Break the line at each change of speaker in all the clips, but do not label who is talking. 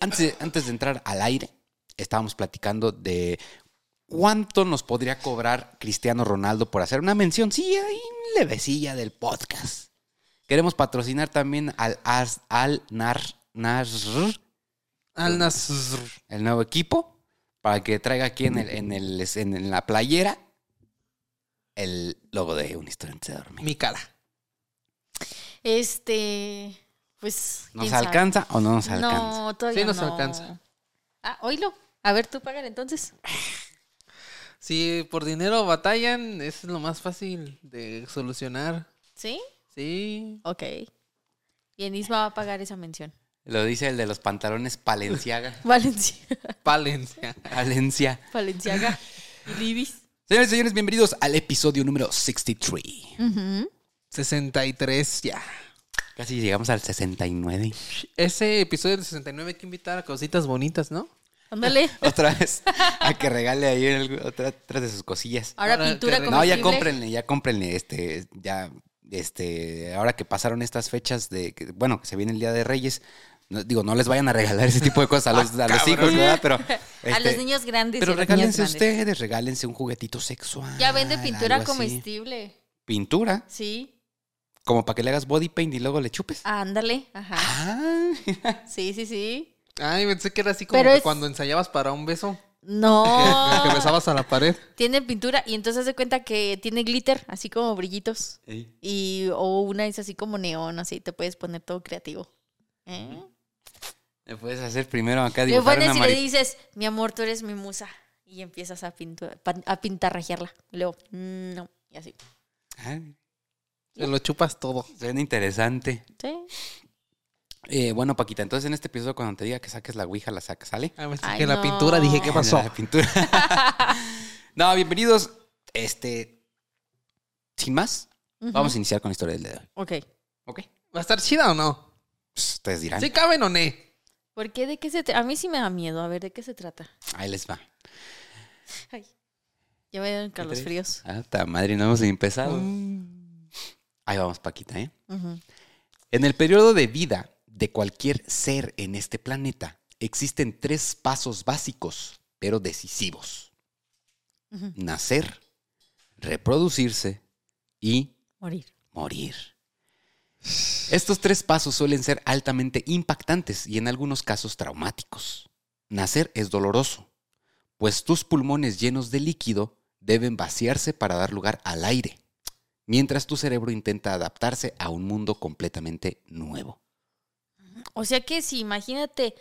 Antes de, antes de entrar al aire, estábamos platicando de cuánto nos podría cobrar Cristiano Ronaldo por hacer una mención, sí, ahí levecilla del podcast. Queremos patrocinar también al, Ars- al Nar, Nasr,
Al Nasr.
el nuevo equipo, para que traiga aquí en, el, en, el- en- en la playera el logo de un historia antes de dormir.
Mi cara.
Este, pues.
¿Nos alcanza o no nos alcanza?
No, todavía
Sí nos
no.
alcanza.
Ah, oílo. A ver, tú págale entonces.
Si por dinero batallan, eso es lo más fácil de solucionar.
¿Sí?
Sí.
Ok. Y Enisma va a pagar esa mención.
Lo dice el de los pantalones Palenciaga.
Valencia.
Palencia.
Valencia.
Valenciaga. Y Libis.
Señores y señores, bienvenidos al episodio número 63.
63 ya.
Casi llegamos al 69.
Ese episodio del 69 hay que invitar a cositas bonitas, ¿no?
Ándale.
Otra vez. A que regale ahí el- otra, otra de sus cosillas.
Ahora
Ahora
pintura.
No, ya cómprenle, ya cómprenle. Este, ya, este, ahora que pasaron estas fechas de, que, bueno, que se viene el Día de Reyes, no- digo, no les vayan a regalar ese tipo de cosas a los, a los hijos, ¿verdad? Pero,
A
este,
los niños grandes.
pero regálense
grandes.
ustedes, regálense un juguetito sexual.
Ya vende pintura comestible.
Pintura,
Sí.
Como para que le hagas body paint y luego le chupes.
Ándale. Ajá.
Ah,
Sí, sí, sí.
Ay, pensé que era así como
Pero
que
es-
cuando ensayabas para un beso.
No.
Que, que besabas a la pared.
Tiene pintura y entonces se cuenta que tiene glitter, así como brillitos. Y, o una es así como neón, así te puedes poner todo creativo. ¿Eh?
Le puedes hacer primero acá
Le
dibujar
pones
una
y le
mari-
dices, mi amor, tú eres mi musa. Y empiezas a, pintu- pa- a pintarrajearla. Y luego, mm, no. Y así.
Ah,
Te lo chupas todo.
suena interesante.
Sí.
Eh, bueno, Paquita, entonces en este episodio cuando te diga que saques la ouija, la sacas, ¿sale?
Ah, pensé
Ay,
que la
no.
pintura dije, ¿qué pasó?
La pintura. no, bienvenidos. Este. Sin más, vamos a iniciar con la historia del día de hoy.
Ok.
¿Ok?
¿Va a estar chida o no?
Pues, ustedes dirán.
¿Sí caben o no?
¿Por qué? ¿De qué se trata? A mí sí me da miedo. A ver, ¿de qué se trata?
Ahí les va.
Ay. Ya me dieron Carlos? Fríos.
Ah, ta madre, no hemos empezado.
Mm.
Ahí vamos, Paquita, ¿eh? En el periodo de vida de cualquier ser en este planeta, existen tres pasos básicos, pero decisivos. Nacer, reproducirse y
Morir.
morir. Estos tres pasos suelen ser altamente impactantes y en algunos casos traumáticos. Nacer es doloroso, pues tus pulmones llenos de líquido deben vaciarse para dar lugar al aire, mientras tu cerebro intenta adaptarse a un mundo completamente nuevo.
O sea que si imagínate,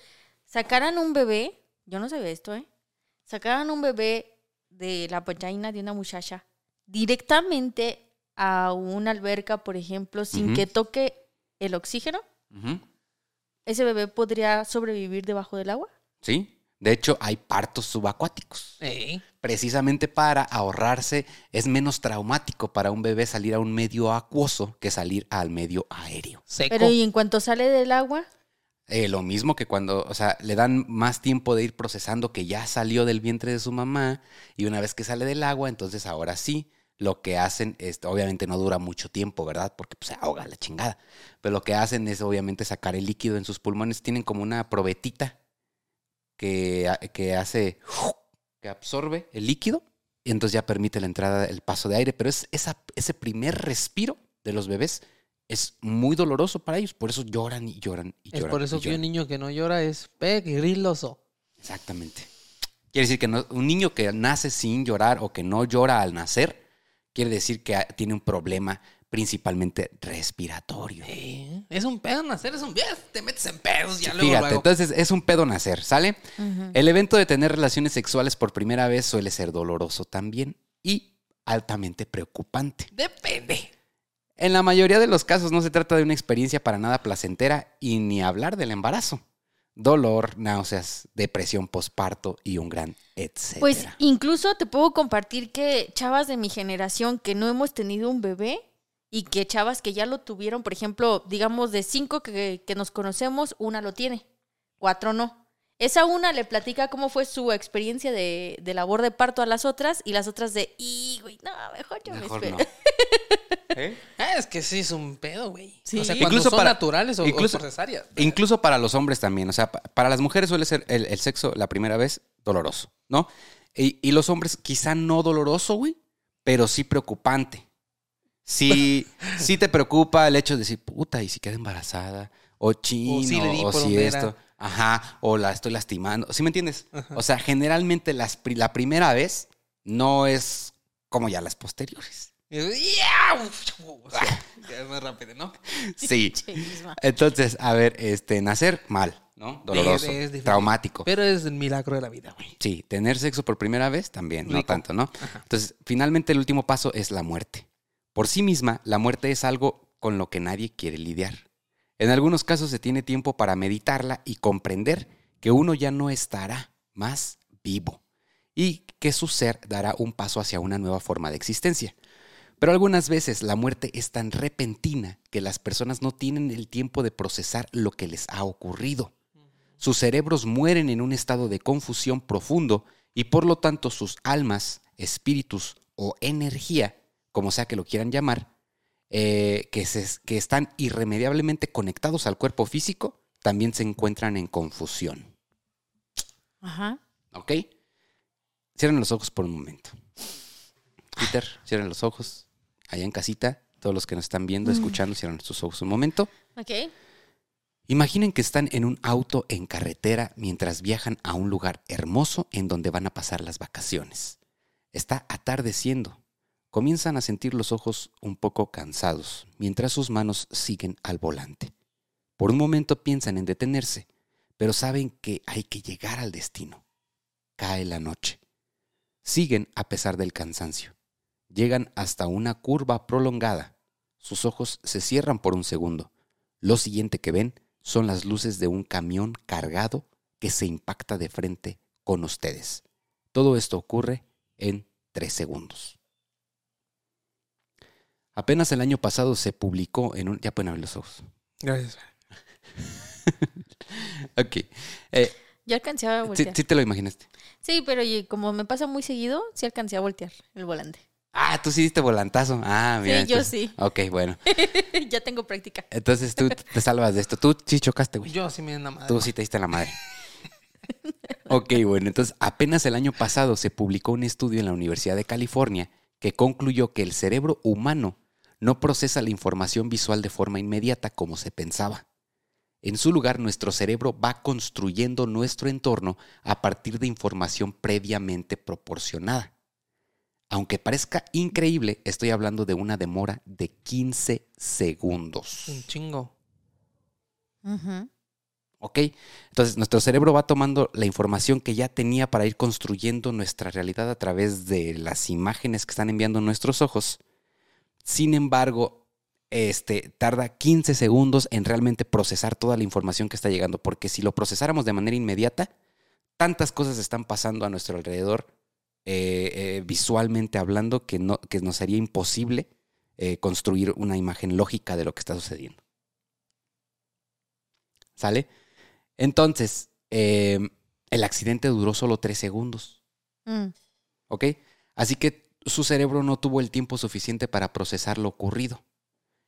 sacaran un bebé, yo no sabía esto, ¿eh? Sacaran un bebé de la vagina de una muchacha directamente a una alberca, por ejemplo, sin que toque el oxígeno. ¿ese bebé podría sobrevivir debajo del agua?
¿Sí? De hecho, hay partos subacuáticos.
Ey.
Precisamente para ahorrarse, es menos traumático para un bebé salir a un medio acuoso que salir al medio aéreo.
Seco.
Pero y en cuanto sale del agua,
Eh, lo mismo que cuando, o sea, le dan más tiempo de ir procesando que ya salió del vientre de su mamá y una vez que sale del agua, entonces ahora sí, lo que hacen, es, obviamente no dura mucho tiempo, ¿verdad? Porque pues, se ahoga la chingada. Pero lo que hacen es obviamente sacar el líquido en sus pulmones. Tienen como una probetita que, que hace, que absorbe el líquido y entonces ya permite la entrada, el paso de aire. Pero es esa, ese primer respiro de los bebés es muy doloroso para ellos. Por eso lloran y lloran y
Es
lloran.
por
y
eso que un niño que no llora es pegriloso.
Exactamente. Quiere decir que no- un niño que nace sin llorar o que no llora al nacer, quiere decir que tiene un problema principalmente respiratorio.
Eh, Es un pedo nacer, es un bien. Te metes en pedos ya luego.
Fíjate,
luego.
entonces es un pedo nacer, ¿sale? El evento de tener relaciones sexuales por primera vez suele ser doloroso también y altamente preocupante.
Depende.
En la mayoría de los casos no se trata de una experiencia para nada placentera y ni hablar del embarazo. Dolor, náuseas, depresión posparto y un gran etcétera.
pues incluso te puedo compartir que chavas de mi generación que no hemos tenido un bebé y que chavas que ya lo tuvieron, por ejemplo, digamos de cinco que, que nos conocemos, una lo tiene, cuatro no. Esa una le platica cómo fue su experiencia de, de labor de parto a las otras y las otras de, y güey, no, mejor yo me
Mejor
espero.
no. ¿Eh?
Ah, es que sí es un pedo, güey.
Sí.
O sea,
Incluso
son
para-
naturales o,
incluso-. Incluso para los hombres también. O sea, pa- para las mujeres suele ser el, el sexo la primera vez doloroso, ¿no? Y, y los hombres quizá no doloroso, güey, pero sí preocupante. Sí, sí te preocupa el hecho de decir, puta, ¿y si queda embarazada? O chino, o si,
le di por donde era.
esto. Ajá, o la estoy lastimando. ¿Sí me entiendes? O sea, generalmente las, la primera vez no es como ya las posteriores.
¡Ya! O sea, ya es más rápido, ¿no?
Sí. Entonces, a ver, este, nacer mal, ¿no? Doloroso,
Es- es difícil.
traumático.
Pero es el milagro de la vida, güey.
Sí, tener sexo por primera vez también, no tanto, ¿no? Entonces, finalmente el último paso es la muerte. Por sí misma, la muerte es algo con lo que nadie quiere lidiar. En algunos casos se tiene tiempo para meditarla y comprender que uno ya no estará más vivo y que su ser dará un paso hacia una nueva forma de existencia. Pero algunas veces la muerte es tan repentina que las personas no tienen el tiempo de procesar lo que les ha ocurrido. Sus cerebros mueren en un estado de confusión profundo y por lo tanto sus almas, espíritus o energía, como sea que lo quieran llamar, eh, que, se- que están irremediablemente conectados al cuerpo físico, también se encuentran en confusión.
Ajá.
¿Ok? Cierren los ojos por un momento. Peter, cierren los ojos. Allá en casita, todos los que nos están viendo, escuchando, cierren sus ojos un momento.
Ok.
Imaginen que están en un auto en carretera mientras viajan a un lugar hermoso en donde van a pasar las vacaciones. Está atardeciendo. Comienzan a sentir los ojos un poco cansados mientras sus manos siguen al volante. Por un momento piensan en detenerse, pero saben que hay que llegar al destino. Cae la noche. Siguen a pesar del cansancio. Llegan hasta una curva prolongada. Sus ojos se cierran por un segundo. Lo siguiente que ven son las luces de un camión cargado que se impacta de frente con ustedes. Todo esto ocurre en tres segundos. Apenas el año pasado se publicó en un... Ya pueden abrir los ojos.
Gracias.
Ok. Eh,
Ya alcancé a voltear.
sí te lo imaginaste.
Sí, pero como me pasa muy seguido, sí alcancé a voltear el volante.
Ah, tú sí diste volantazo. Ah, mira.
Sí, yo sí.
Ok, bueno.
ya tengo práctica.
Entonces tú te salvas de esto. Tú sí chocaste, güey.
Yo sí me la madre.
Tú sí te diste la madre. Ok, bueno, entonces apenas el año pasado se publicó un estudio en la Universidad de California que concluyó que el cerebro humano no procesa la información visual de forma inmediata como se pensaba. En su lugar, nuestro cerebro va construyendo nuestro entorno a partir de información previamente proporcionada. Aunque parezca increíble, estoy hablando de una demora de 15 segundos.
Un chingo.
Ujú.
¿Ok? Entonces nuestro cerebro va tomando la información que ya tenía para ir construyendo nuestra realidad a través de las imágenes que están enviando nuestros ojos. Sin embargo, este, tarda 15 segundos en realmente procesar toda la información que está llegando, porque si lo procesáramos de manera inmediata, tantas cosas están pasando a nuestro alrededor, eh, eh, visualmente hablando, que, no, que nos sería imposible eh, construir una imagen lógica de lo que está sucediendo. ¿Sale? Entonces, el accidente duró solo tres segundos,
Mm.
¿ok? Así que su cerebro no tuvo el tiempo suficiente para procesar lo ocurrido.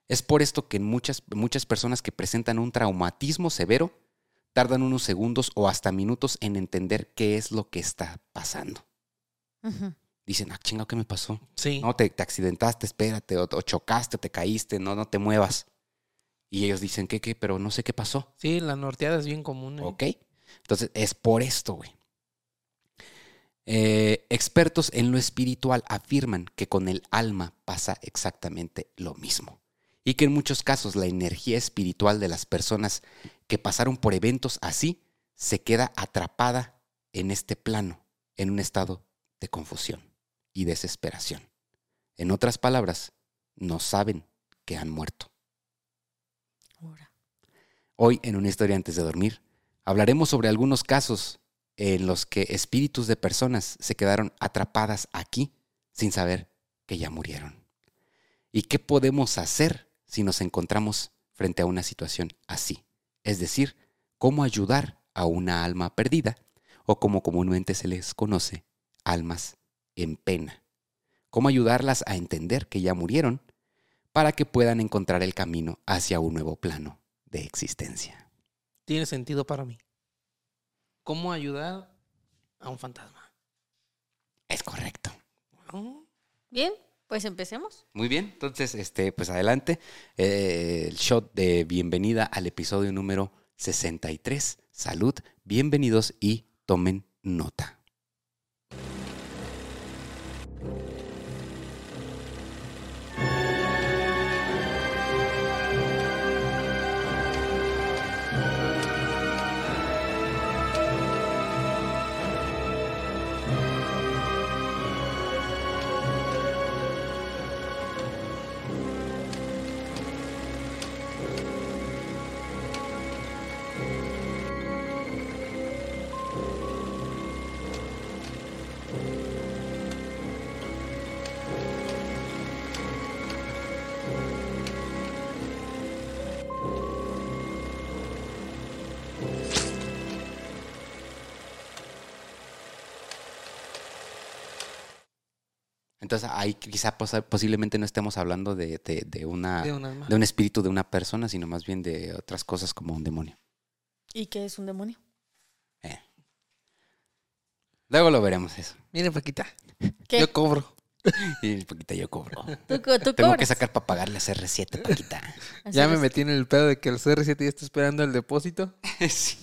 Es por esto que muchas, muchas personas que presentan un traumatismo severo tardan unos segundos o hasta minutos en entender qué es lo que está pasando. Dicen, ah, chinga, ¿qué me pasó?
Sí.
No, te, te accidentaste, espérate, o, o chocaste, o te caíste, no, no te muevas. Y ellos dicen, ¿qué, qué? Pero no sé qué pasó.
Sí, la norteada es bien común. ¿eh?
¿Ok? Entonces, es por esto, güey. Eh, expertos en lo espiritual afirman que con el alma pasa exactamente lo mismo. Y que en muchos casos la energía espiritual de las personas que pasaron por eventos así se queda atrapada en este plano, en un estado de confusión y desesperación. En otras palabras, no saben que han muerto.
Ahora.
Hoy, en una historia antes de dormir, hablaremos sobre algunos casos en los que espíritus de personas se quedaron atrapadas aquí sin saber que ya murieron. ¿Y qué podemos hacer si nos encontramos frente a una situación así? Es decir, cómo ayudar a una alma perdida o como comúnmente se les conoce, almas en pena. Cómo ayudarlas a entender que ya murieron para que puedan encontrar el camino hacia un nuevo plano de existencia.
Tiene sentido para mí. ¿Cómo ayudar a un fantasma?
Es correcto.
Bien, pues empecemos.
Muy bien, entonces, este, pues adelante. Eh, el shot de bienvenida al episodio número 63. Salud, bienvenidos y tomen nota. Entonces ahí quizá posiblemente no estemos hablando de, de- de una,
de un alma.
de un espíritu de una persona, sino más bien de otras cosas como un demonio.
¿Y qué es un demonio?
Eh. Luego lo veremos eso.
Miren, Paquita.
¿Qué?
Yo cobro.
Y Paquita yo cobro.
¿Tú, co- tú
Tengo que sacar para pagarle a CR7, Paquita.
Ya me metí en el pedo de que el CR7 ya está esperando el depósito.
Sí.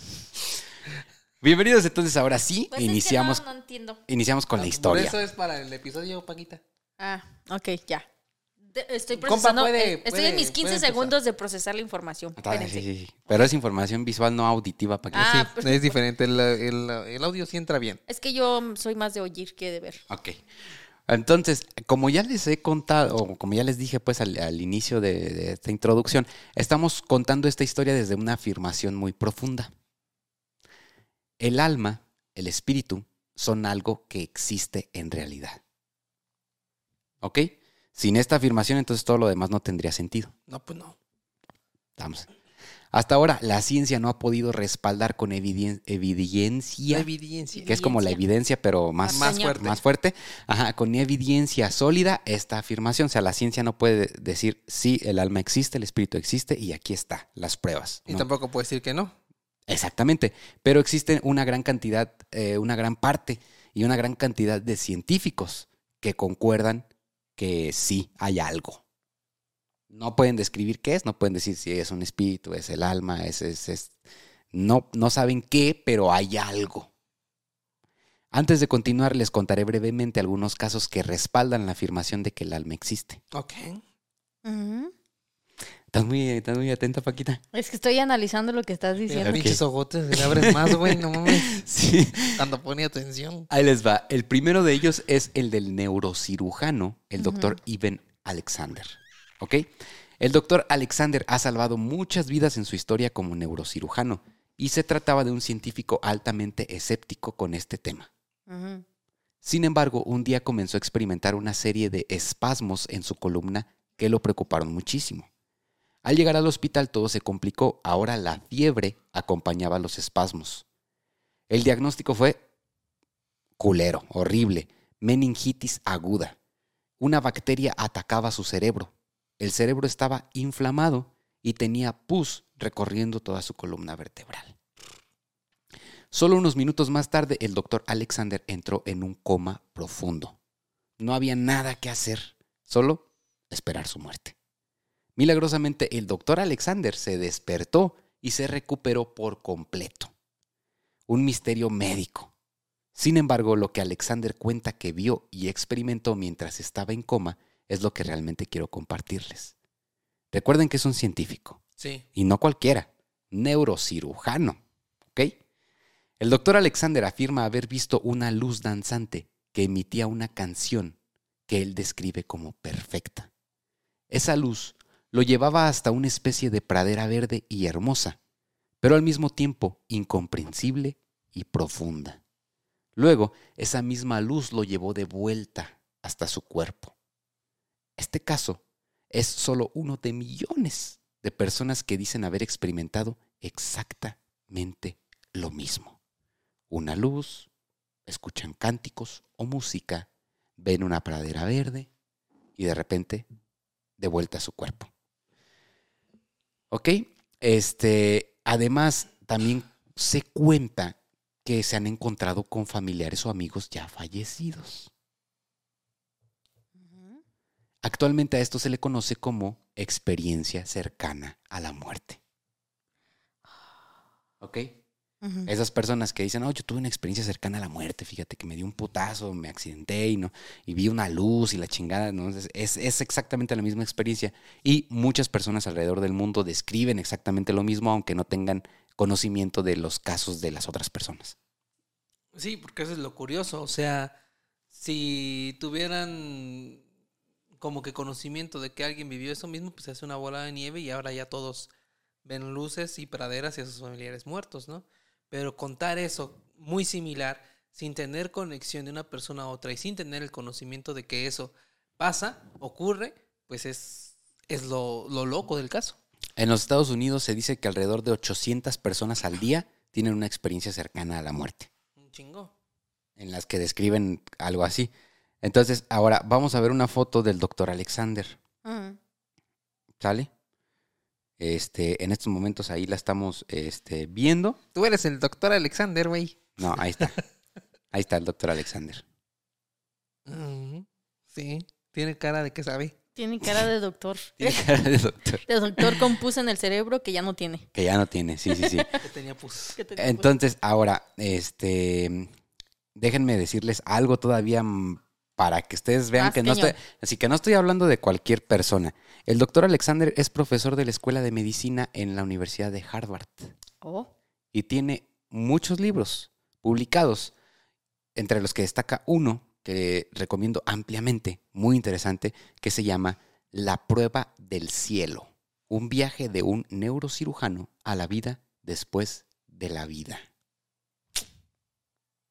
Bienvenidos entonces ahora sí,
Pues es que
iniciamos,
no, no entiendo.
iniciamos con la
Por
historia.
eso es para el episodio, Paquita.
Ah, ok, ya. De- estoy
Compa,
procesando.
puede-
eh, estoy
puede-
en mis
puede
15
empezar.
segundos de procesar la información.
Ah,
Espérense.
sí, sí, sí. Pero es información visual, no auditiva, Paquita.
Ah,
sí,
pues-
es diferente. El, el- el audio sí entra bien.
Es que yo soy más de oír que de ver.
Ok. Entonces, como ya les he contado, o como ya les dije pues al, al inicio de, de esta introducción, estamos contando esta historia desde una afirmación muy profunda. El alma, el espíritu, son algo que existe en realidad. ¿Ok? Sin esta afirmación, entonces todo lo demás no tendría sentido.
No, pues no.
Vamos. Hasta ahora, la ciencia no ha podido respaldar con eviden- evidencia
evidencia.
que es como la evidencia, pero más,
Más
fuerte.
más fuerte, ajá, con evidencia sólida esta afirmación. O sea, la ciencia no puede decir, sí, el alma existe, el espíritu existe y aquí está, las pruebas.
Y tampoco puede decir que no.
Exactamente, pero existe una gran cantidad, eh, una gran parte y una gran cantidad de científicos que concuerdan que sí hay algo. No pueden describir qué es, no pueden decir si es un espíritu, es el alma, es, es, es- No, no saben qué, pero hay algo. Antes de continuar, les contaré brevemente algunos casos que respaldan la afirmación de que el alma existe.
Ok.
¿Estás muy, estás muy atenta, Paquita?
Es que estoy analizando lo que estás diciendo.
Pinches ojotes, le abres más, güey, no mames.
Sí.
Cuando pone atención.
Ahí les va. El primero de ellos es el del neurocirujano, el doctor Ivan Alexander. ¿Ok? El doctor Alexander ha salvado muchas vidas en su historia como neurocirujano y se trataba de un científico altamente escéptico con este tema. Sin embargo, un día comenzó a experimentar una serie de espasmos en su columna que lo preocuparon muchísimo. Al llegar al hospital todo se complicó, ahora la fiebre acompañaba los espasmos. El diagnóstico fue culero, horrible, meningitis aguda. Una bacteria atacaba su cerebro. El cerebro estaba inflamado y tenía pus recorriendo toda su columna vertebral. Solo unos minutos más tarde, el doctor Alexander entró en un coma profundo. No había nada que hacer, solo esperar su muerte. Milagrosamente, el doctor Alexander se despertó y se recuperó por completo. Un misterio médico. Sin embargo, lo que Alexander cuenta que vio y experimentó mientras estaba en coma es lo que realmente quiero compartirles. Recuerden que es un científico
Sí.
y no cualquiera, neurocirujano. ¿Ok? El doctor Alexander afirma haber visto una luz danzante que emitía una canción que él describe como perfecta. Esa luz lo llevaba hasta una especie de pradera verde y hermosa, pero al mismo tiempo incomprensible y profunda. Luego, esa misma luz lo llevó de vuelta hasta su cuerpo. Este caso es solo uno de millones de personas que dicen haber experimentado exactamente lo mismo. Una luz, escuchan cánticos o música, ven una pradera verde y de repente de vuelta a su cuerpo. ¿Ok? Este, además, también se cuenta que se han encontrado con familiares o amigos ya fallecidos. Actualmente a esto se le conoce como experiencia cercana a la muerte. ¿Ok? Esas personas que dicen, oh, yo tuve una experiencia cercana a la muerte, fíjate que me dio un putazo, me accidenté y, no, y vi una luz y la chingada, ¿no? Es, es- es exactamente la misma experiencia. Y muchas personas alrededor del mundo describen exactamente lo mismo, aunque no tengan conocimiento de los casos de las otras personas.
Sí, porque eso es lo curioso. O sea, si tuvieran como que conocimiento de que alguien vivió eso mismo, pues se hace una bola de nieve y ahora ya todos ven luces y praderas y a sus familiares muertos, ¿no? Pero contar eso muy similar, sin tener conexión de una persona a otra y sin tener el conocimiento de que eso pasa, ocurre, pues es, es lo, lo loco del caso.
En los Estados Unidos se dice que alrededor de 800 personas al día tienen una experiencia cercana a la muerte.
Un chingo.
en las que describen algo así. Entonces, ahora vamos a ver una foto del doctor Alexander. ¿sale? Este, en estos momentos ahí la estamos este, viendo.
Tú eres el doctor Alexander, güey.
No, ahí está. Ahí está el doctor Alexander.
Ujú. Sí, tiene cara de que sabe.
Tiene cara de doctor.
Tiene cara de doctor.
De doctor con pus en el cerebro que ya no tiene.
Que ya no tiene, sí, sí, sí.
Que tenía pus.
Que tenía pus.
Entonces, ahora, este, déjenme decirles algo todavía mm, para que ustedes vean
Más
que no estoy, así que no estoy hablando de cualquier persona. El doctor Alexander es profesor de la Escuela de Medicina en la Universidad de Harvard.
Oh.
y tiene muchos libros publicados, entre los que destaca uno que recomiendo ampliamente, muy interesante, que se llama La prueba del cielo, un viaje de un neurocirujano a la vida después de la vida.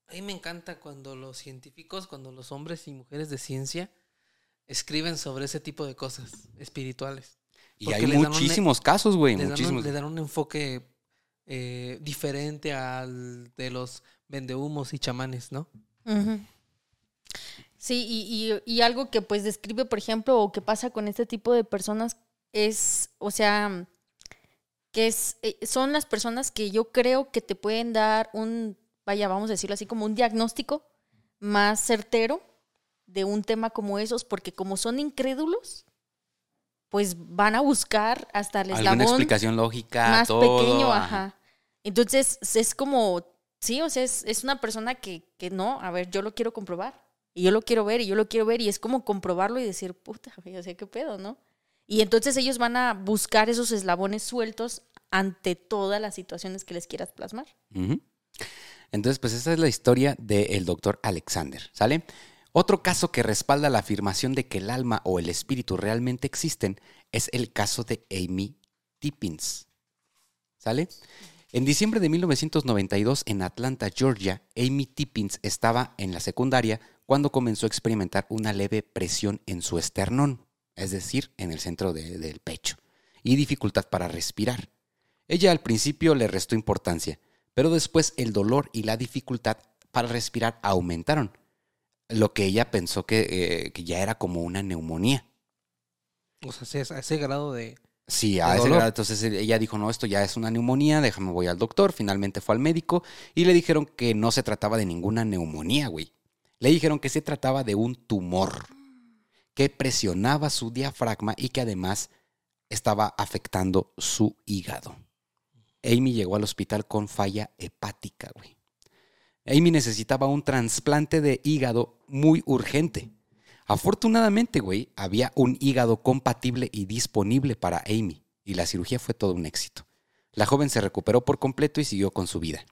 A mí me encanta cuando los científicos, cuando los hombres y mujeres de ciencia escriben sobre ese tipo de cosas espirituales.
Y
Porque
hay
un-
muchísimos casos, güey,
Le le dan un enfoque eh, diferente al de los vendehumos y chamanes, ¿no?
Ujú. Sí, y, y- y algo que pues describe, por ejemplo, o que pasa con este tipo de personas es, o sea, que es, eh, son las personas que yo creo que te pueden dar un, vaya, vamos a decirlo así, como un diagnóstico más certero de un tema como esos, porque como son incrédulos, pues van a buscar hasta el
Alguna
eslabón
explicación lógica,
más
todo,
pequeño,
ajá.
Entonces, es como, sí, o sea, es, es una persona que, que no, a ver, yo lo quiero comprobar. Y yo lo quiero ver, y yo lo quiero ver, y es como comprobarlo y decir, puta, o sea, qué pedo, ¿no? Y entonces ellos van a buscar esos eslabones sueltos ante todas las situaciones que les quieras plasmar.
Entonces, pues esa es la historia del doctor Alexander, ¿sale? Otro caso que respalda la afirmación de que el alma o el espíritu realmente existen es el caso de Amy Tippins, ¿sale? En diciembre de 1992, en Atlanta, Georgia, Amy Tippins estaba en la secundaria cuando comenzó a experimentar una leve presión en su esternón, es decir, en el centro de- del pecho, y dificultad para respirar. Ella al principio le restó importancia, pero después el dolor y la dificultad para respirar aumentaron, lo que ella pensó que, eh, que ya era como una neumonía.
O sea, a ese grado de...
Sí, a
¿De
ese
dolor?
grado, entonces eh, ella dijo, no, esto ya es una neumonía, déjame voy al doctor. Finalmente fue al médico y le dijeron que no se trataba de ninguna neumonía, güey. Le dijeron que se trataba de un tumor que presionaba su diafragma y que además estaba afectando su hígado. Amy llegó al hospital con falla hepática, güey. Amy necesitaba un trasplante de hígado muy urgente. Afortunadamente, güey, había un hígado compatible y disponible para Amy, y la cirugía fue todo un éxito. La joven se recuperó por completo y siguió con su vida.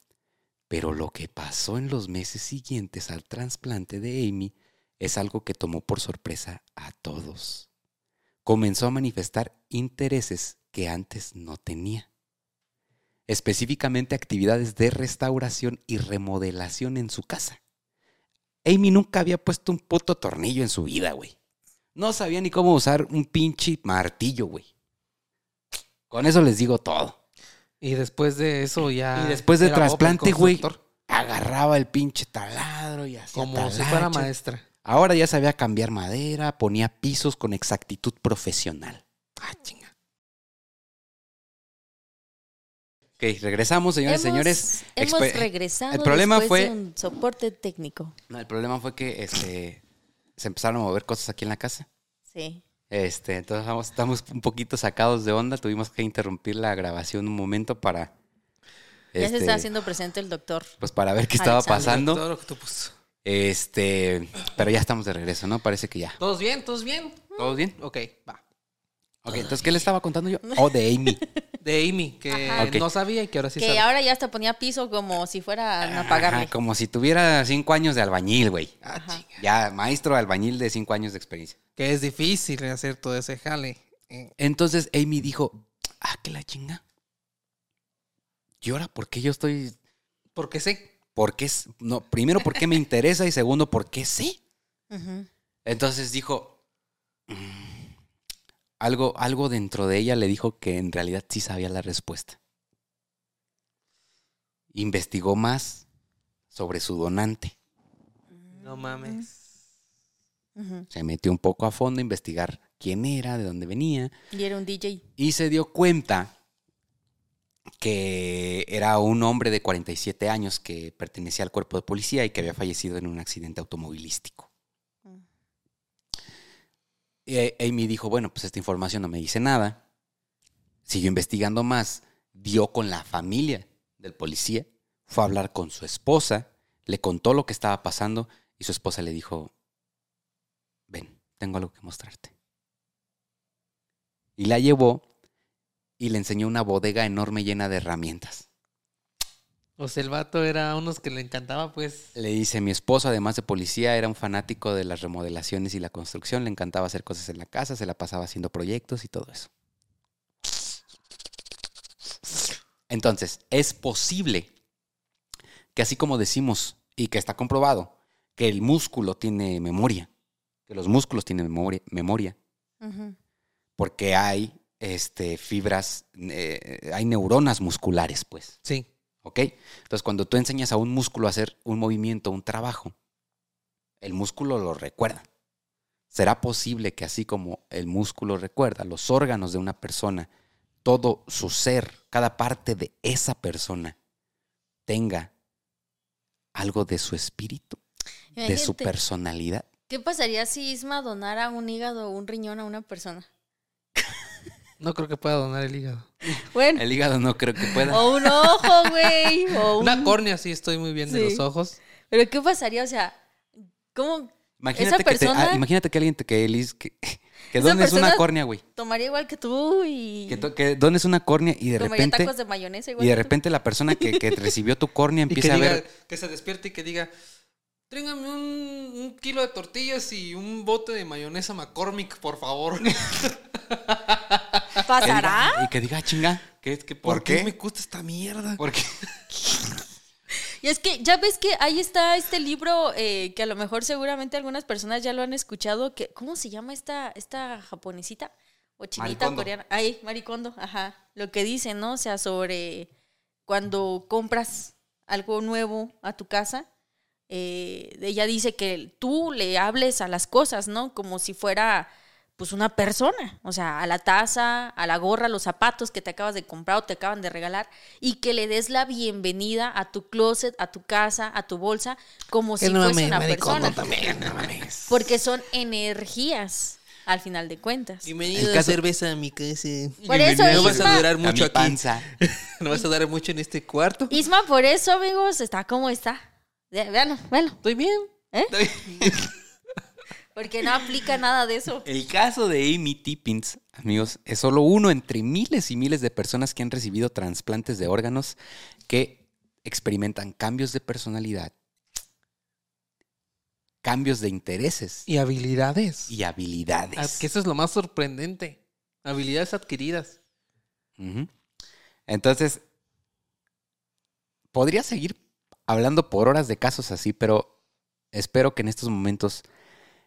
Pero lo que pasó en los meses siguientes al trasplante de Amy es algo que tomó por sorpresa a todos. Comenzó a manifestar intereses que antes no tenía. Específicamente actividades de restauración y remodelación en su casa. Amy nunca había puesto un puto tornillo en su vida, güey. No sabía ni cómo usar un pinche martillo, güey. Con eso les digo todo.
Y después de eso ya...
Y después
el
trasplante, güey, agarraba el pinche taladro y hacía
Como si fuera maestra.
Ahora ya sabía cambiar madera, ponía pisos con exactitud profesional.
Ah, chinga.
Ok, regresamos, señores y
Hemos-
señores.
Hemos regresado
el problema fue-
de un soporte técnico.
No, el problema fue que este, se empezaron a mover cosas aquí en la casa.
Sí.
Este, entonces vamos- estamos un poquito sacados de onda. Tuvimos que interrumpir la grabación un momento para.
Ya se
este,
está haciendo presente el doctor.
Pues para ver qué estaba
Alexander.
pasando.
Octopus.
Este, pero ya estamos de regreso, ¿no? Parece que ya.
¿Todos bien? ¿Todos bien?
¿Todo bien?
Ok, va.
Ok, entonces, ¿qué le estaba contando yo? Oh, de Amy.
De Amy, que
Ajá.
No sabía y que ahora sí
que
sabe.
ahora ya hasta ponía piso como si fuera a pagarle.
Ajá, como si tuviera cinco años de albañil, güey.
Ah.
Ya, maestro albañil de cinco años de experiencia.
Que es difícil hacer todo ese jale. Eh,
Entonces Amy dijo, ah, que la chinga. ¿Y ahora por qué yo estoy
Porque sé.
porque es no primero porque me interesa y segundo porque sé entonces dijo "Mm", algo algo dentro de ella le dijo que en realidad sí sabía la respuesta investigó más sobre su donante
No mames.
Se metió un poco a fondo a investigar quién era de dónde venía
Y era un DJ.
y se dio cuenta que era un hombre de 47 años que pertenecía al cuerpo de policía y que había fallecido en un accidente automovilístico. Amy dijo, bueno, pues esta información no me dice nada. Siguió investigando más, dio con la familia del policía, fue a hablar con su esposa, le contó lo que estaba pasando y su esposa le dijo, ven, tengo algo que mostrarte. Y la llevó y le enseñó una bodega enorme llena de herramientas.
O sea, el vato era unos que le encantaba, pues.
Le dice, mi esposo, además de policía, era un fanático de las remodelaciones y la construcción, le encantaba hacer cosas en la casa, se la pasaba haciendo proyectos y todo eso. Entonces, es posible que así como decimos y que está comprobado, que el músculo tiene memoria, que los músculos tienen memoria, memoria porque hay este, fibras, eh, hay neuronas musculares, pues.
Sí.
¿Ok? Entonces, cuando tú enseñas a un músculo a hacer un movimiento, un trabajo, el músculo lo recuerda. ¿Será posible que así como el músculo recuerda los órganos de una persona, todo su ser, cada parte de esa persona, tenga algo de su espíritu, de su personalidad?
¿Qué pasaría si Isma donara un hígado o un riñón a una persona?
No creo que pueda donar el hígado.
Bueno,
El hígado no creo que pueda.
o un ojo, güey. O un...
Una córnea, sí, estoy muy bien de los ojos.
Pero ¿qué pasaría? O sea, ¿cómo
Imagínate,
esa
que, te- ah, imagínate que alguien te que, Elis, que, que dones una córnea, güey.
tomaría igual que tú y
Que, to- que dones una córnea y de
tomaría
repente
tacos de mayonesa igual
y de
tú?
repente la persona que, que recibió tu córnea
Y que,
empieza a
diga,
ver
que se despierte y que diga, tráigame un, un kilo de tortillas y un bote de mayonesa McCormick, por favor.
que
¿Pasará?
y que diga "Ah, chinga ¿qué, qué, ¿por, qué?
me gusta esta mierda?
¿Por qué?
Y es que ya ves que ahí está este libro eh, que a lo mejor seguramente algunas personas ya lo han escuchado. Que, ¿Cómo se llama esta, esta japonesita? O chinita
Maricondo.
coreana. Ay, Maricondo, ajá. Lo que dice, ¿no? O sea, sobre cuando compras algo nuevo a tu casa. Eh, ella dice que tú le hables a las cosas, ¿no? Como si fuera pues una persona, o sea, a la taza, a la gorra, a los zapatos que te acabas de comprar o te acaban de regalar y que le des la bienvenida a tu closet, a tu casa, a tu bolsa, como si fuese una persona.
también, no.
Porque son energías, al final de cuentas.
Bienvenido a
caso-
cerveza a mi casa.
Por eso,
No vas a durar
A
mucho
mi
aquí.
panza.
No vas a durar mucho en este cuarto.
Isma, por eso, amigos, está como está. Ve- Véanlo, véanlo.
Estoy bien.
¿Eh?
Estoy bien.
Porque no aplica nada de eso.
El caso de Amy Tippins, amigos, es solo uno entre miles y miles de personas que han recibido trasplantes de órganos que experimentan cambios de personalidad, cambios de intereses
Y habilidades.
y habilidades.
Ah, Que eso es lo más sorprendente. Habilidades adquiridas.
Entonces, podría seguir hablando por horas de casos así, pero espero que en estos momentos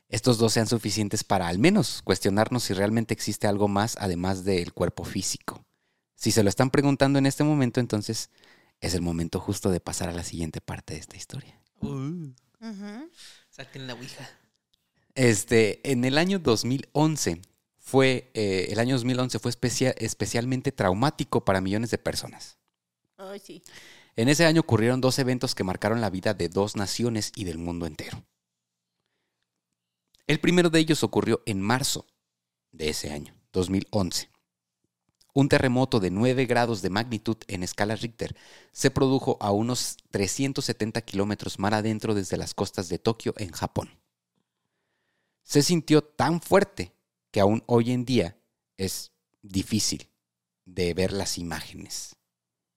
estos dos sean suficientes para al menos cuestionarnos si realmente existe algo más además del cuerpo físico. Si se lo están preguntando en este momento, entonces es el momento justo de pasar a la siguiente parte de esta historia.
Uh, saquen la ouija.
Este, en el año 2011 fue, eh, el año 2011 fue especia- especialmente traumático para millones de personas.
Ay, sí.
En ese año ocurrieron dos eventos que marcaron la vida de dos naciones y del mundo entero. El primero de ellos ocurrió en marzo de ese año, 2011. Un terremoto de 9 grados de magnitud en escala Richter se produjo a unos 370 kilómetros mar adentro desde las costas de Tokio, en Japón. Se sintió tan fuerte que aún hoy en día es difícil de ver las imágenes.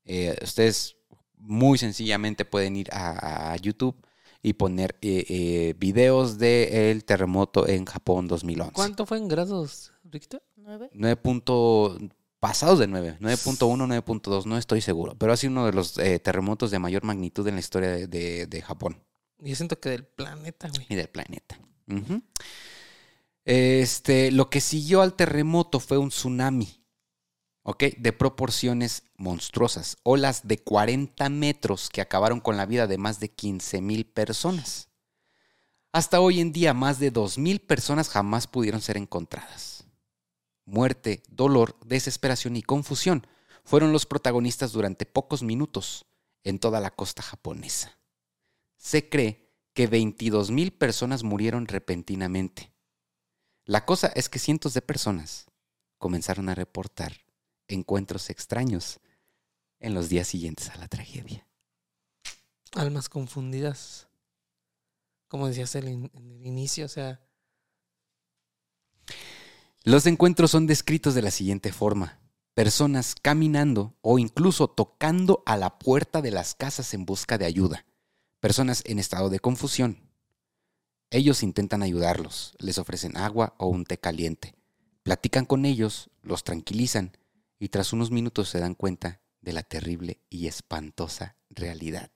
Eh, ustedes muy sencillamente pueden ir a, a YouTube y poner eh, eh, videos del terremoto en Japón 2011.
¿Cuánto fue en grados, Richter?
¿Nueve?
9 punto- pasados de 9, 9.1, 9.2, no estoy seguro, pero ha sido uno de los eh, terremotos de mayor magnitud en la historia de, de- de Japón
Yo siento que del planeta, güey.
y del planeta. Este, lo que siguió al terremoto fue un tsunami, ¿ok? De proporciones monstruosas, olas de 40 metros que acabaron con la vida de más de 15 mil personas. Hasta hoy en día, más de 2 mil personas jamás pudieron ser encontradas. Muerte, dolor, desesperación y confusión fueron los protagonistas durante pocos minutos en toda la costa japonesa. Se cree que 22 mil personas murieron repentinamente. La cosa es que cientos de personas comenzaron a reportar encuentros extraños en los días siguientes a la tragedia.
Almas confundidas. Como decías en el inicio, o sea,
Los encuentros son descritos de la siguiente forma. Personas caminando o incluso tocando a la puerta de las casas en busca de ayuda. Personas en estado de confusión. Ellos intentan ayudarlos, les ofrecen agua o un té caliente. Platican con ellos, los tranquilizan y tras unos minutos se dan cuenta de la terrible y espantosa realidad.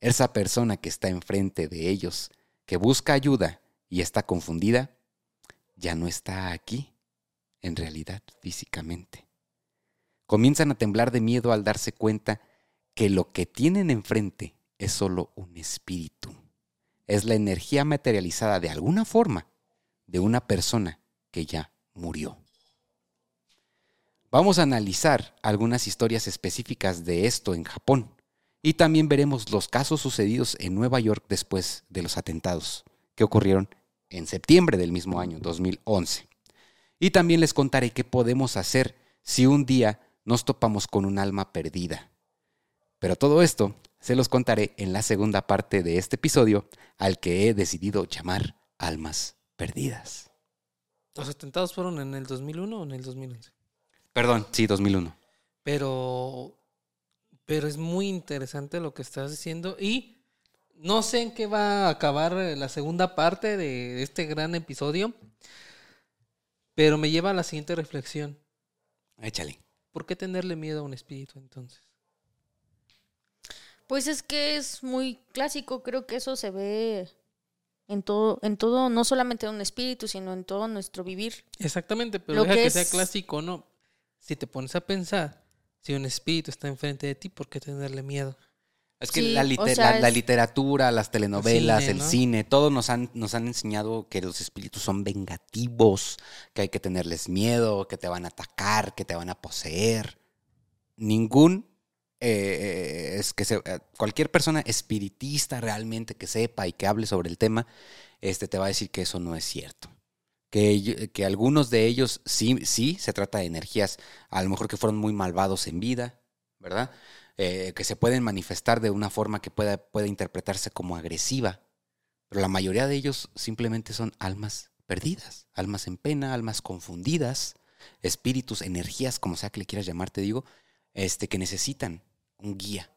Esa persona que está enfrente de ellos, que busca ayuda y está confundida, ya no está aquí, en realidad, físicamente. Comienzan a temblar de miedo al darse cuenta que lo que tienen enfrente es solo un espíritu. Es la energía materializada de alguna forma de una persona que ya murió. Vamos a analizar algunas historias específicas de esto en Japón y también veremos los casos sucedidos en Nueva York después de los atentados que ocurrieron en septiembre del mismo año, 2011. Y también les contaré qué podemos hacer si un día nos topamos con un alma perdida. Pero todo esto se los contaré en la segunda parte de este episodio al que he decidido llamar Almas Perdidas.
los atentados fueron en el 2001 o en el 2011.
Perdón, sí, 2001.
Pero, pero es muy interesante lo que estás diciendo y no sé en qué va a acabar la segunda parte de este gran episodio, pero me lleva a la siguiente reflexión.
Échale.
¿Por qué tenerle miedo a un espíritu entonces?
Pues es que es muy clásico, creo que eso se ve en todo, en todo, no solamente en un espíritu, sino en todo nuestro vivir.
Exactamente, pero
Lo
deja
que
que, sea
es-
clásico o no. Si te pones a pensar, si un espíritu está enfrente de ti, ¿por qué tenerle miedo?
Es que
Sí,
la,
o
liter-
sea,
la- la
es-
literatura, las telenovelas,
cine,
el
¿no?
cine, todos nos han, nos han enseñado que los espíritus son vengativos, que hay que tenerles miedo, que te van a atacar, que te van a poseer. Ningún, eh, es que se- eh, cualquier persona espiritista realmente que sepa y que hable sobre el tema, este, te va a decir que eso no es cierto. Que, algunos de ellos sí, sí, se trata de energías, a lo mejor que fueron muy malvados en vida, ¿verdad? Eh, que se pueden manifestar de una forma que pueda, pueda interpretarse como agresiva, pero la mayoría de ellos simplemente son almas perdidas, almas en pena, almas confundidas, espíritus, energías, como sea que le quieras llamar, te digo, este, que necesitan un guía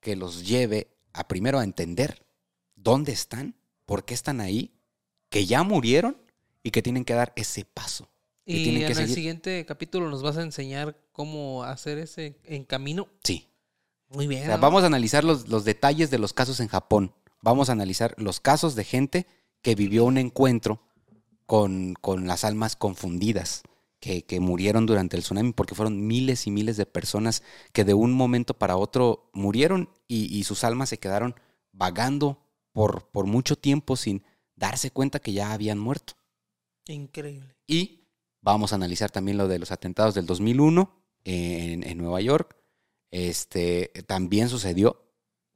que los lleve a primero a entender dónde están, por qué están ahí, que ya murieron y que tienen que dar ese paso.
Y
tienen
en
que
el
seguir-
siguiente capítulo nos vas a enseñar cómo hacer ese en camino.
Sí,
Muy bien.
O sea,
¿no?
vamos a analizar los, los detalles de los casos en Japón. Vamos a analizar los casos de gente que vivió un encuentro con, con las almas confundidas, que, que murieron durante el tsunami, porque fueron miles y miles de personas que de un momento para otro murieron y, y sus almas se quedaron vagando por, por mucho tiempo sin darse cuenta que ya habían muerto.
Increíble.
Y vamos a analizar también lo de los atentados del 2001 en, en Nueva York. Este, también sucedió,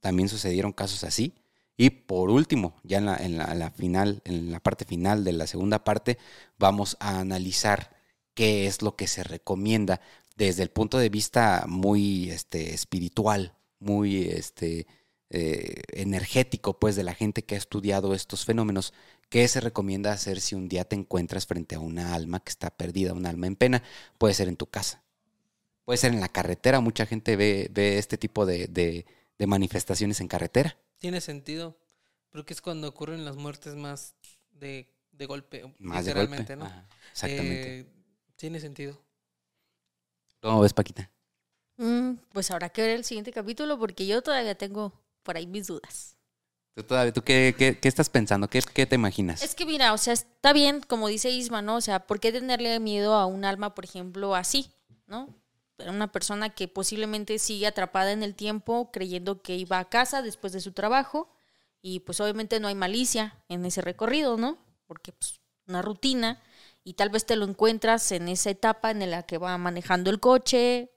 también sucedieron casos así. Y por último, ya en la, en la- final, en la parte final de la segunda parte, vamos a analizar qué es lo que se recomienda desde el punto de vista muy este, espiritual, muy este, eh, energético, pues, de la gente que ha estudiado estos fenómenos. ¿Qué se recomienda hacer si un día te encuentras frente a una alma que está perdida, un alma en pena? Puede ser en tu casa, puede ser en la carretera. Mucha gente ve, ve este tipo de, de- de manifestaciones en carretera.
Tiene sentido. Porque es cuando ocurren las muertes más de, de golpe.
Más de golpe.
literalmente, ¿no?
Ajá, exactamente.
Eh, tiene sentido.
¿Cómo ves, Paquita?
Mm, pues habrá que ver el siguiente capítulo porque yo todavía tengo por ahí mis dudas.
¿Tú, todavía, tú qué, qué- qué estás pensando? ¿Qué, qué te imaginas?
Es que mira, o sea, está bien, como dice Isma, ¿no? O sea, ¿por qué tenerle miedo a un alma, por ejemplo, así, ¿no? Una persona que posiblemente sigue atrapada en el tiempo creyendo que iba a casa después de su trabajo y pues obviamente no hay malicia en ese recorrido, ¿no? Porque pues una rutina y tal vez te lo encuentras en esa etapa en la que va manejando el coche,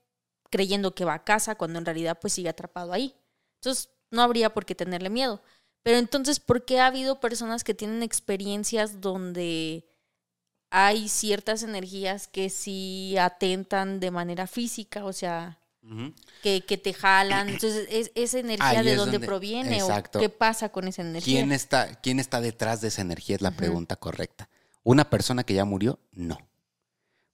creyendo que va a casa cuando en realidad pues sigue atrapado ahí. Entonces no habría por qué tenerle miedo. Pero entonces, ¿por qué ha habido personas que tienen experiencias donde hay ciertas energías que sí atentan de manera física? O sea, que, que te jalan. Entonces, ¿es, ¿esa energía
Ahí
de
es
dónde
donde-
proviene?
exacto.
¿O qué pasa con esa energía?
¿Quién está, ¿Quién está detrás de esa energía? Es la pregunta correcta. ¿Una persona que ya murió? No.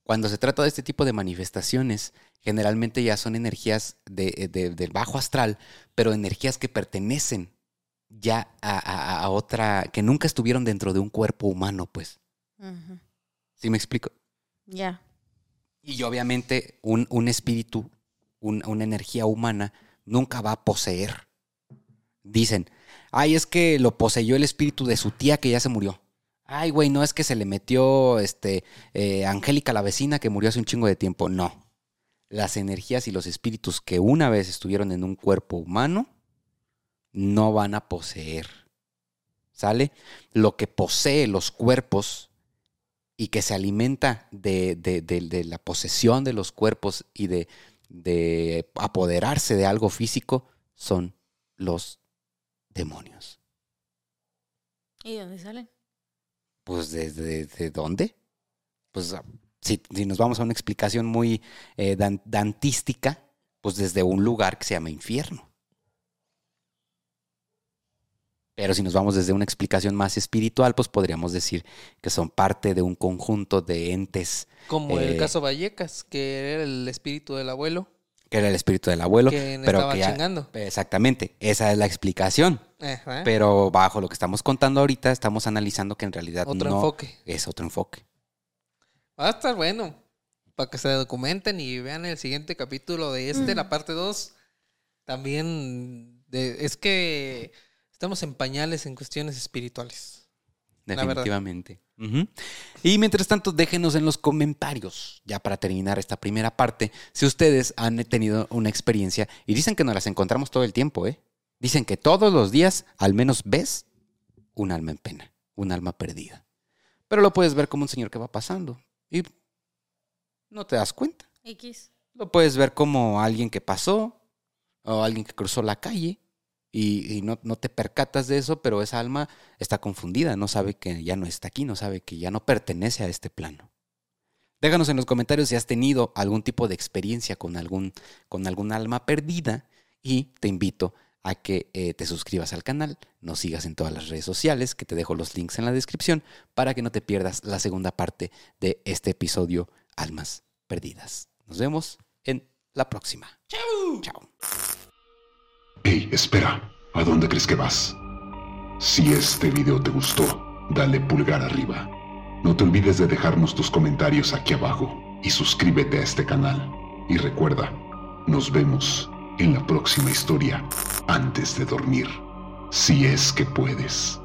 Cuando se trata de este tipo de manifestaciones, generalmente ya son energías de, de- del bajo astral, pero energías que pertenecen ya a, a- a otra, que nunca estuvieron dentro de un cuerpo humano, pues.
Ujú.
¿Sí me explico?
Ya.
Y obviamente un, un espíritu, un- una energía humana, nunca va a poseer. Dicen, ay, es que lo poseyó el espíritu de su tía que ya se murió. Ay, güey, no es que se le metió este, eh, Angélica la vecina que murió hace un chingo de tiempo. No. Las energías y los espíritus que una vez estuvieron en un cuerpo humano no van a poseer. ¿Sale? Lo que posee los cuerpos y que se alimenta de, de- la posesión de los cuerpos y de, de apoderarse de algo físico son los demonios.
¿Y de dónde salen?
Pues ¿desde de dónde? Pues ah, si, si nos vamos a una explicación muy eh, dan- dantística, pues desde un lugar que se llama infierno. Pero si nos vamos desde una explicación más espiritual, pues podríamos decir que son parte de un conjunto de entes,
Como
Eh,
el caso Vallecas, que era el espíritu del abuelo
que era el espíritu del abuelo,
que
pero
estaba
que ya-
chingando.
Exactamente, esa es la explicación.
Ajá.
Pero bajo lo que estamos contando ahorita, estamos analizando que en realidad
Otro
no
enfoque.
es otro enfoque.
Va a estar bueno. Para que se documenten y vean el siguiente capítulo de este,
Mm.
la parte 2. También de- es que estamos en pañales en cuestiones espirituales.
Definitivamente. Y mientras tanto, déjenos en los comentarios, ya para terminar esta primera parte, si ustedes han tenido una experiencia y dicen que nos las encontramos todo el tiempo, ¿eh? Dicen que todos los días al menos ves un alma en pena, un alma perdida. Pero lo puedes ver como un señor que va pasando y no te das cuenta.
X.
Lo puedes ver como alguien que pasó o alguien que cruzó la calle y, y no, no te percatas de eso, pero esa alma está confundida, no sabe que ya no está aquí, no sabe que ya no pertenece a este plano. Déjanos en los comentarios si has tenido algún tipo de experiencia con algún, con algún alma perdida y te invito a que eh, te suscribas al canal, nos sigas en todas las redes sociales, que te dejo los links en la descripción para que no te pierdas la segunda parte de este episodio Almas Perdidas. Nos vemos en la próxima. Chao. Chao.
Hey, espera, ¿a dónde crees que vas? Si este video te gustó, dale pulgar arriba. No te olvides de dejarnos tus comentarios aquí abajo y suscríbete a este canal. Y recuerda, nos vemos en la próxima historia antes de dormir, si es que puedes.